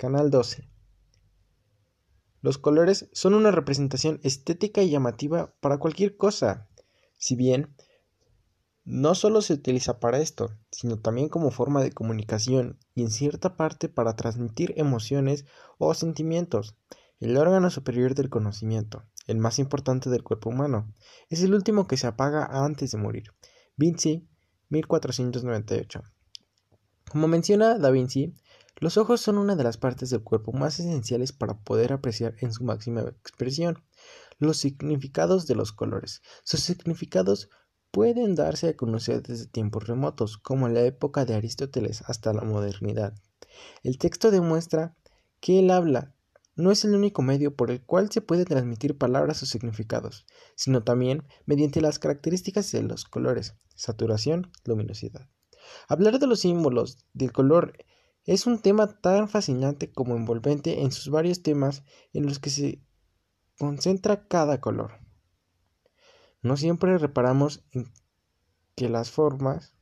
Canal 12. Los colores son una representación estética y llamativa para cualquier cosa. Si bien no solo se utiliza para esto, sino también como forma de comunicación y en cierta parte para transmitir emociones o sentimientos. El órgano superior del conocimiento, el más importante del cuerpo humano, es el último que se apaga antes de morir. Vinci, 1498. Como menciona Da Vinci, los ojos son una de las partes del cuerpo más esenciales para poder apreciar en su máxima expresión los significados de los colores. Sus significados pueden darse a conocer desde tiempos remotos, como en la época de Aristóteles hasta la modernidad. El texto demuestra que el habla no es el único medio por el cual se puede transmitir palabras o significados, sino también mediante las características de los colores, saturación, luminosidad. Hablar de los símbolos del color es un tema tan fascinante como envolvente en sus varios temas en los que se concentra cada color. No siempre reparamos en que las formas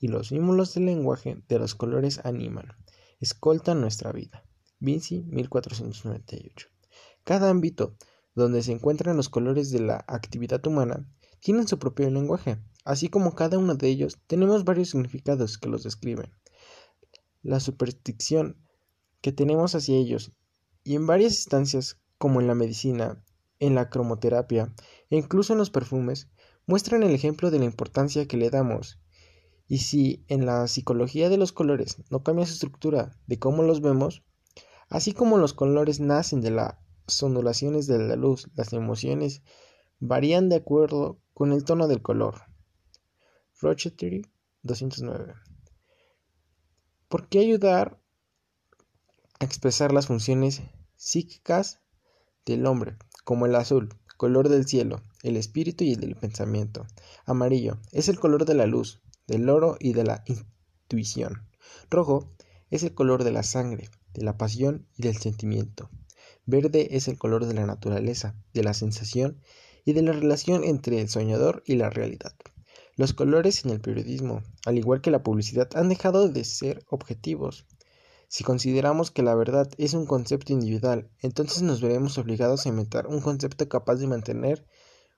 y los símbolos del lenguaje de los colores animan, escoltan nuestra vida. Vinci 1498. Cada ámbito donde se encuentran los colores de la actividad humana tienen su propio lenguaje, así como cada uno de ellos tenemos varios significados que los describen. La superstición que tenemos hacia ellos y en varias instancias como en la medicina, en la cromoterapia e incluso en los perfumes, muestran el ejemplo de la importancia que le damos. Y si en la psicología de los colores no cambia su estructura de cómo los vemos, así como los colores nacen de las ondulaciones de la luz, las emociones varían de acuerdo con el tono del color. Rochetry 209. ¿Por qué ayudar a expresar las funciones psíquicas del hombre, como el azul, color del cielo, el espíritu y el del pensamiento. Amarillo es el color de la luz, del oro y de la intuición. Rojo es el color de la sangre, de la pasión y del sentimiento. Verde es el color de la naturaleza, de la sensación y de la relación entre el soñador y la realidad. Los colores en el periodismo, al igual que la publicidad, han dejado de ser objetivos si consideramos que la verdad es un concepto individual, entonces nos veremos obligados a inventar un concepto capaz de mantener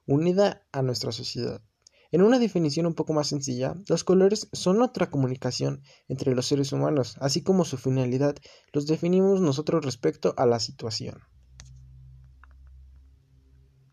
unida a nuestra sociedad. En una definición un poco más sencilla, los colores son otra comunicación entre los seres humanos, así como su finalidad los definimos nosotros respecto a la situación.